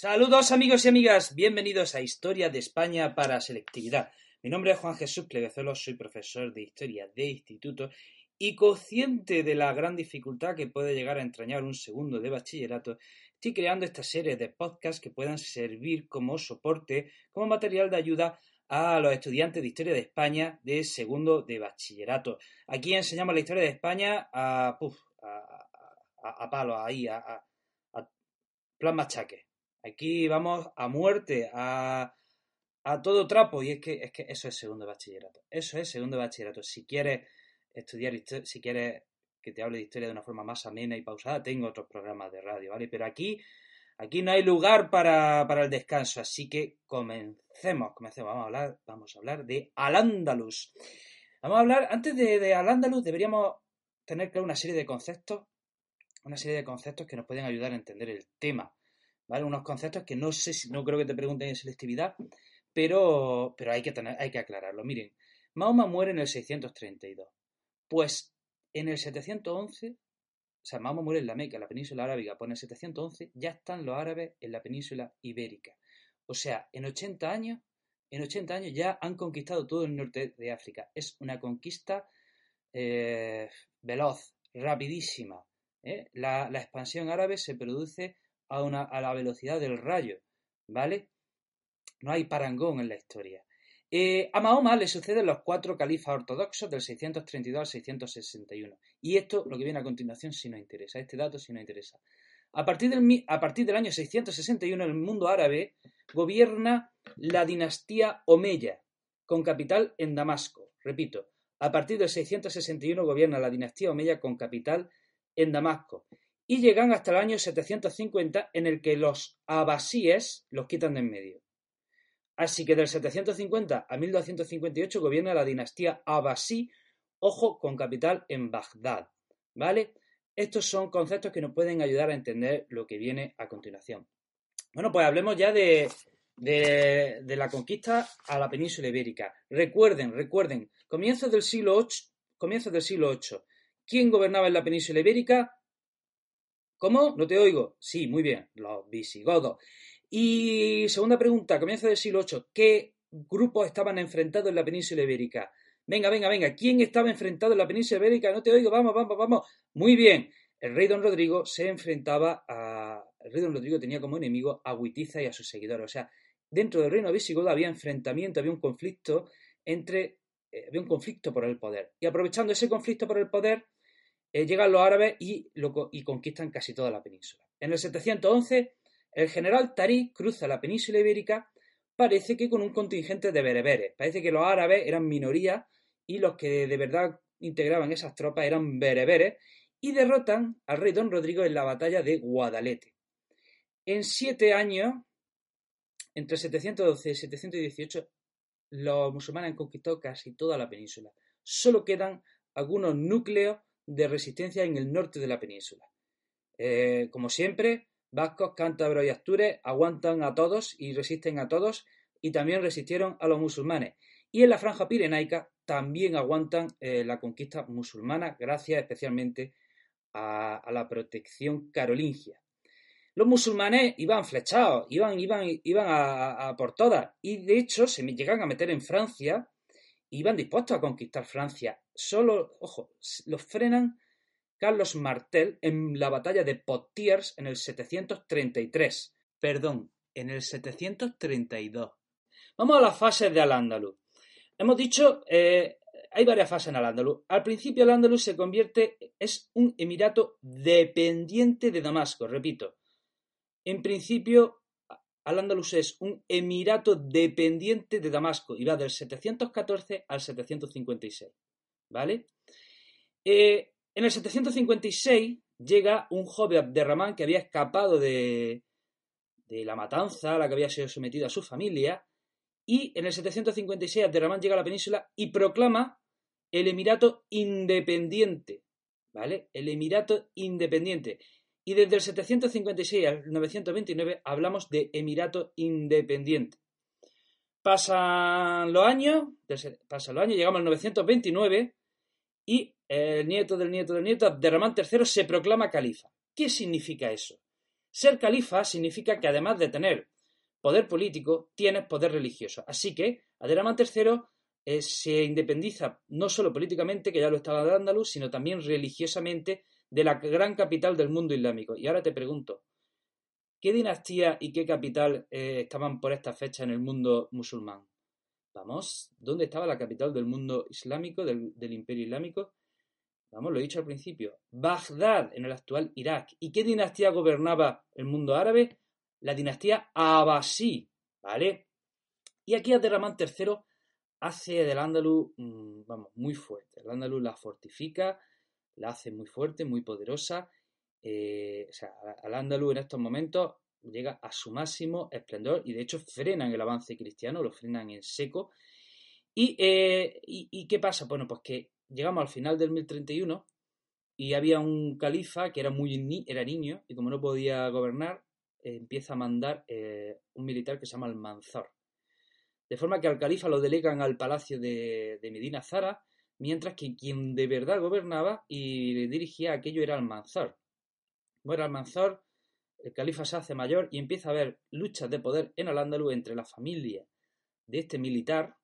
Saludos amigos y amigas, bienvenidos a Historia de España para Selectividad. Mi nombre es Juan Jesús Pleguezolo, soy profesor de Historia de Instituto y consciente de la gran dificultad que puede llegar a entrañar un segundo de bachillerato, estoy creando esta serie de podcasts que puedan servir como soporte, como material de ayuda a los estudiantes de Historia de España de segundo de bachillerato. Aquí enseñamos la historia de España a, a, palo, ahí, a, a plan machaque. Aquí vamos a muerte, a, todo trapo. Y es que, es que eso es segundo bachillerato. Eso es segundo bachillerato. Si quieres estudiar, si quieres que te hable de historia de una forma más amena y pausada, tengo otros programas de radio, ¿vale? Pero aquí, aquí no hay lugar para, para el descanso. Así que comencemos, comencemos. Vamos a hablar, vamos a hablar de Al-Ándalus. Vamos a hablar, antes de, de Al-Ándalus, deberíamos tener claro una serie de conceptos, una serie de conceptos que nos pueden ayudar a entender el tema. ¿Vale? Unos conceptos que no sé si, no creo que te pregunten en selectividad, pero, pero hay, que tener, hay que aclararlo. Miren, Mahoma muere en el 632. Pues en el 711, o sea, Mahoma muere en la Meca, en la península arábiga, pues en el 711 ya están los árabes en la península ibérica. O sea, en 80 años, en 80 años ya han conquistado todo el norte de África. Es una conquista eh, veloz, rapidísima. ¿eh? La, la expansión árabe se produce a, la velocidad del rayo, ¿vale? No hay parangón en la historia. Eh, a Mahoma le suceden los cuatro califas ortodoxos del 632 al 661. Y esto, lo que viene a continuación, si nos interesa. Este dato si nos interesa. A partir, del, a partir del año 661, el mundo árabe gobierna la dinastía Omeya, con capital en Damasco. Repito, a partir del 661 gobierna la dinastía Omeya con capital en Damasco y llegan hasta el año 750 en el que los abasíes los quitan de en medio. Así que del 750 a 1258 gobierna la dinastía abasí, ojo, con capital en Bagdad. ¿Vale? Estos son conceptos que nos pueden ayudar a entender lo que viene a continuación. Bueno, pues hablemos ya de, de, la conquista a la península ibérica. Recuerden, recuerden, comienzos del siglo VIII, comienzos del siglo VIII. ¿Quién gobernaba en la península ibérica? ¿Cómo? No te oigo. Sí, muy bien, los visigodos. Y segunda pregunta, comienzo del siglo VIII, ¿qué grupos estaban enfrentados en la península ibérica? Venga, venga, venga, ¿quién estaba enfrentado en la península ibérica? No te oigo, vamos, vamos, vamos. Muy bien, el rey don Rodrigo se enfrentaba a... El rey don Rodrigo tenía como enemigo a Huitiza y a sus seguidores. O sea, dentro del reino visigodo había enfrentamiento, había un conflicto entre... Eh, había un conflicto por el poder. Y aprovechando ese conflicto por el poder, eh, llegan los árabes y, y conquistan casi toda la península. En el 711, el general Tariq cruza la península ibérica, parece que con un contingente de bereberes. Parece que los árabes eran minoría y los que de verdad integraban esas tropas eran bereberes y derrotan al rey don Rodrigo en la batalla de Guadalete. En siete años, entre 712 y 718, los musulmanes han conquistado casi toda la península. Solo quedan algunos núcleos de resistencia en el norte de la península. Eh, como siempre, vascos, cántabros y astures aguantan a todos y resisten a todos y también resistieron a los musulmanes. Y en la franja pirenaica también aguantan eh, la conquista musulmana gracias especialmente a, la protección carolingia. Los musulmanes iban flechados, iban, iban, iban a, a, por todas y de hecho se llegan a meter en Francia iban dispuestos a conquistar Francia. Solo, ojo, los frenan Carlos Martel en la batalla de Poitiers en el 733. Perdón, en el 732. Vamos a las fases de Al-Ándalus. Hemos dicho, eh, hay varias fases en Al-Ándalus. Al principio Al-Ándalus se convierte, es un emirato dependiente de Damasco, repito. En principio al-Ándalus es un emirato dependiente de Damasco y va del 714 al 756. ¿Vale? Eh, en el 756 llega un joven Abderramán que había escapado de, la matanza a la que había sido sometido a su familia. Y en el 756 Abderramán llega a la península y proclama el Emirato Independiente. ¿Vale? El Emirato Independiente. Y desde el 756 al 929 hablamos de Emirato Independiente. Pasan los años, pasan los años, llegamos al 929 y el nieto del nieto del nieto, Abderramán III, se proclama califa. ¿Qué significa eso? Ser califa significa que además de tener poder político, tienes poder religioso. Así que Abderramán III eh, se independiza no solo políticamente, que ya lo estaba de sino también religiosamente de la gran capital del mundo islámico. Y ahora te pregunto, ¿qué dinastía y qué capital eh, estaban por esta fecha en el mundo musulmán? Vamos, ¿dónde estaba la capital del mundo islámico, del, imperio islámico? Vamos, lo he dicho al principio. Bagdad, en el actual Irak. ¿Y qué dinastía gobernaba el mundo árabe? La dinastía Abbasí, ¿vale? Y aquí Abderramán III hace del Andaluz, mm, vamos, muy fuerte. El Andaluz la fortifica, la hace muy fuerte, muy poderosa. Eh, o sea, al Andaluz en estos momentos llega a su máximo esplendor y de hecho frenan el avance cristiano, lo frenan en seco. ¿Y, eh, y, qué pasa? Bueno, pues que llegamos al final del 1031 y había un califa que era muy era niño y como no podía gobernar, eh, empieza a mandar un militar que se llama el Manzor. De forma que al califa lo delegan al palacio de, Medina Zara, mientras que quien de verdad gobernaba y dirigía aquello era Almanzor. Bueno, Almanzor, el califa se hace mayor y empieza a haber luchas de poder en Al-Ándalus entre la familia de este militar,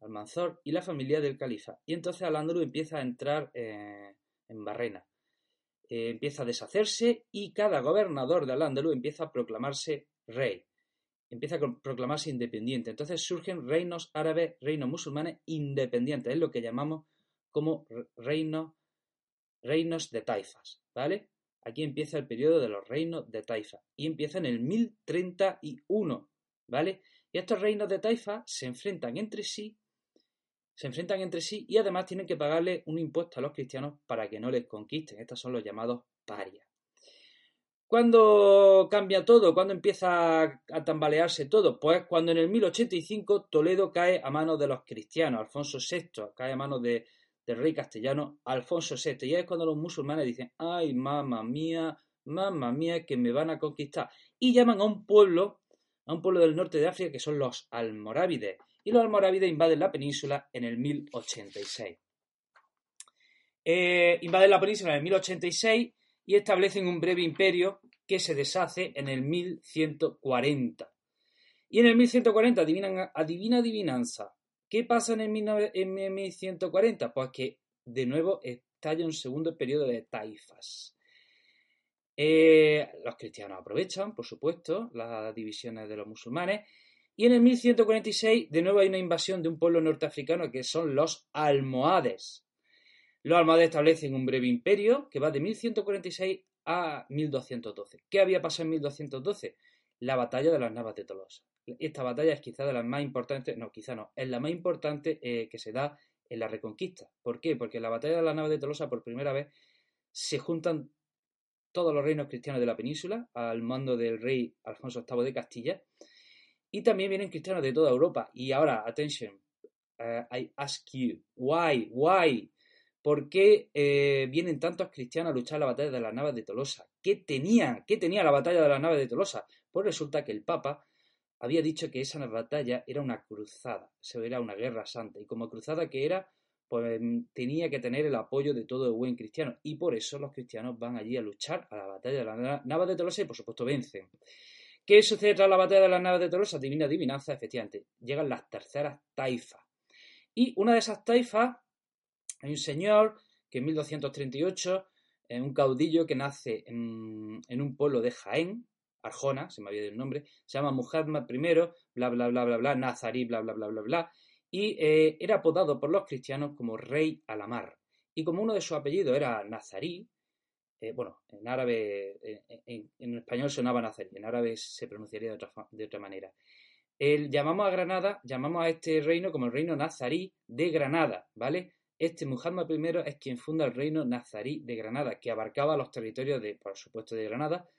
Almanzor, y la familia del califa. Y entonces Al-Ándalus empieza a entrar eh, en barrena. Eh, empieza a deshacerse y cada gobernador de Al-Ándalus empieza a proclamarse rey empieza a proclamarse independiente. Entonces surgen reinos árabes, reinos musulmanes independientes, es lo que llamamos como reinos, reinos de taifas, ¿vale? Aquí empieza el periodo de los reinos de taifa y empieza en el 1031, ¿vale? Y estos reinos de taifa se enfrentan entre sí, se enfrentan entre sí y además tienen que pagarle un impuesto a los cristianos para que no les conquisten. Estos son los llamados parias. ¿Cuándo cambia todo? ¿Cuándo empieza a tambalearse todo? Pues cuando en el 1085 Toledo cae a manos de los cristianos, Alfonso VI cae a manos de, del rey castellano Alfonso VI. Y es cuando los musulmanes dicen, ay, mamá mía, mamá mía, que me van a conquistar. Y llaman a un pueblo, a un pueblo del norte de África, que son los almorávides. Y los almorávides invaden la península en el 1086. Eh, invaden la península en el 1086 y establecen un breve imperio que se deshace en el 1140. Y en el 1140, adivina, adivina adivinanza, ¿qué pasa en el 1140? Pues que de nuevo estalla un segundo periodo de taifas. Eh, los cristianos aprovechan, por supuesto, las divisiones de los musulmanes. Y en el 1146, de nuevo hay una invasión de un pueblo norteafricano que son los almohades. Los almohades establecen un breve imperio que va de 1146 a 1212. ¿Qué había pasado en 1212? La batalla de las Navas de Tolosa. Esta batalla es quizá de las más importantes, no, quizá no, es la más importante eh, que se da en la Reconquista. ¿Por qué? Porque en la batalla de las Navas de Tolosa por primera vez se juntan todos los reinos cristianos de la península al mando del rey Alfonso VIII de Castilla y también vienen cristianos de toda Europa. Y ahora, attention, I ask you, why, why ¿Por qué eh, vienen tantos cristianos a luchar la batalla de las naves de Tolosa? ¿Qué tenía? ¿Qué tenía la batalla de las naves de Tolosa? Pues resulta que el Papa había dicho que esa batalla era una cruzada, eso era una guerra santa, y como cruzada que era, pues tenía que tener el apoyo de todo el buen cristiano, y por eso los cristianos van allí a luchar a la batalla de las naves de Tolosa y por supuesto vencen. ¿Qué sucede tras la batalla de las naves de Tolosa? Divina adivinanza, efectivamente. Llegan las terceras taifas. Y una de esas taifas hay un señor que en 1238, eh, un caudillo que nace en, un pueblo de Jaén, Arjona, se me había ido el nombre, se llama Muhammad I, bla, bla, bla, bla, bla, Nazarí, bla, bla, bla, bla, bla, y eh, era apodado por los cristianos como Rey Alamar. Y como uno de sus apellidos era Nazarí, eh, bueno, en árabe, en, español sonaba Nazarí, en árabe se pronunciaría de otra, de otra manera. El, llamamos a Granada, llamamos a este reino como el reino nazarí de Granada, ¿vale? Este Muhammad I es quien funda el reino nazarí de Granada, que abarcaba los territorios de, por supuesto, de Granada,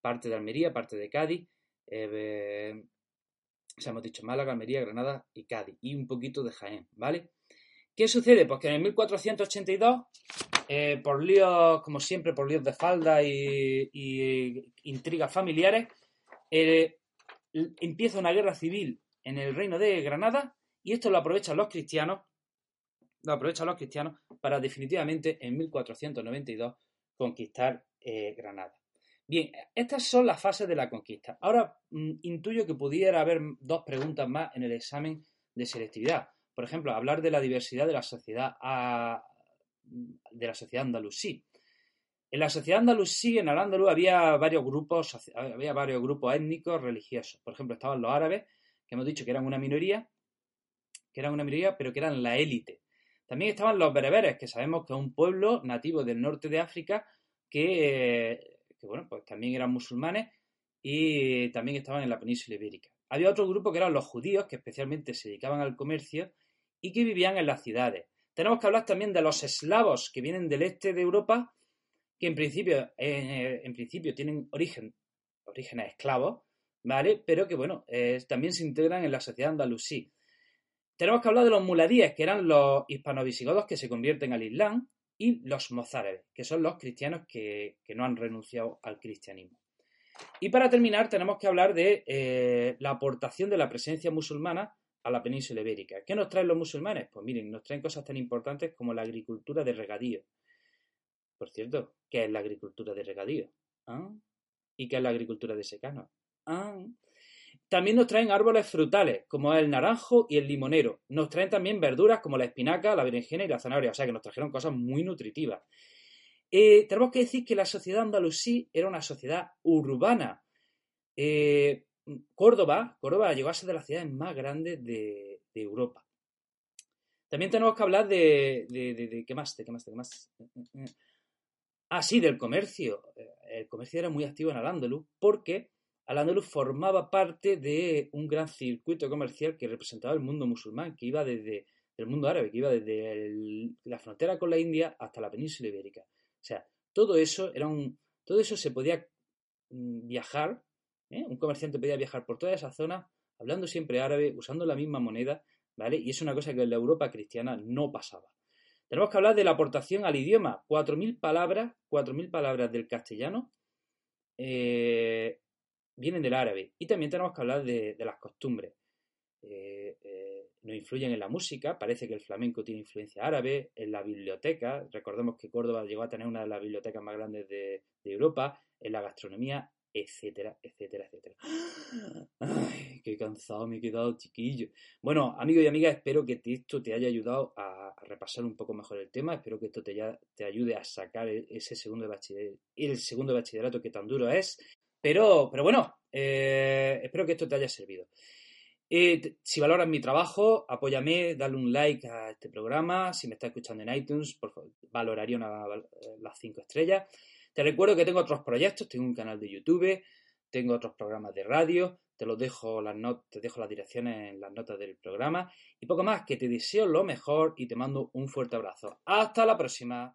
parte de Almería, parte de Cádiz, eh, hemos dicho Málaga, Almería, Granada y Cádiz, y un poquito de Jaén, ¿vale? ¿Qué sucede? Pues que en el 1482, eh, por líos, como siempre, por líos de falda y, intrigas familiares, eh, empieza una guerra civil en el reino de Granada y esto lo aprovechan los cristianos lo aprovechan los cristianos para definitivamente en 1492 conquistar eh, Granada. Bien, estas son las fases de la conquista. Ahora mm, intuyo que pudiera haber dos preguntas más en el examen de selectividad. Por ejemplo, hablar de la diversidad de la sociedad de la sociedad andalusí. En la sociedad andalusí, en al había varios grupos, había varios grupos étnicos religiosos. Por ejemplo, estaban los árabes, que hemos dicho que eran una minoría, que eran una minoría, pero que eran la élite. También estaban los bereberes, que sabemos que es un pueblo nativo del norte de África que, bueno, pues también eran musulmanes y también estaban en la península ibérica. Había otro grupo que eran los judíos, que especialmente se dedicaban al comercio y que vivían en las ciudades. Tenemos que hablar también de los eslavos que vienen del este de Europa, que en principio, eh, en principio tienen origen, orígenes esclavos, ¿vale? Pero que, bueno, eh, también se integran en la sociedad andalusí. Tenemos que hablar de los muladíes, que eran los hispanovisigodos que se convierten al Islam, y los mozárabes, que son los cristianos que, no han renunciado al cristianismo. Y para terminar, tenemos que hablar de eh, la aportación de la presencia musulmana a la península ibérica. ¿Qué nos traen los musulmanes? Pues miren, nos traen cosas tan importantes como la agricultura de regadío. Por cierto, ¿qué es la agricultura de regadío? ¿Ah? ¿Y qué es la agricultura de secano? ¿Ah? También nos traen árboles frutales, como el naranjo y el limonero. Nos traen también verduras como la espinaca, la berenjena y la zanahoria. O sea que nos trajeron cosas muy nutritivas. Eh, tenemos que decir que la sociedad andalusí era una sociedad urbana. Eh, Córdoba, Córdoba llegó a ser de las ciudades más grandes de, Europa. También tenemos que hablar de, ¿qué más? ¿De qué más? ¿De qué más? Ah, sí, del comercio. Eh, el comercio era muy activo en Al-Ándalus porque al-Ándalus formaba parte de un gran circuito comercial que representaba el mundo musulmán, que iba desde el mundo árabe, que iba desde la frontera con la India hasta la península ibérica. O sea, todo eso era un, todo eso se podía mm, viajar, ¿eh? un comerciante podía viajar por toda esa zona, hablando siempre árabe, usando la misma moneda, ¿vale? Y es una cosa que en la Europa cristiana no pasaba. Tenemos que hablar de la aportación al idioma. 4.000 palabras, 4.000 palabras del castellano eh, vienen del árabe. Y también tenemos que hablar de, las costumbres. Eh, eh, nos influyen en la música, parece que el flamenco tiene influencia árabe, en la biblioteca, recordemos que Córdoba llegó a tener una de las bibliotecas más grandes de, Europa, en la gastronomía, etcétera, etcétera, etcétera. Ay, qué cansado me he quedado, chiquillo. Bueno, amigos y amigas, espero que esto te haya ayudado a, repasar un poco mejor el tema, espero que esto te, ayude a sacar e, ese segundo bachiller, el segundo bachillerato que tan duro es pero, pero bueno, eh, espero que esto te haya servido. si valoras mi trabajo, apóyame, dale un like a este programa. Si me estás escuchando en iTunes, por favor, valoraría las cinco estrellas. Te recuerdo que tengo otros proyectos, tengo un canal de YouTube, tengo otros programas de radio, te los dejo las te dejo las direcciones en las notas del programa y poco más, que te deseo lo mejor y te mando un fuerte abrazo. Hasta la próxima.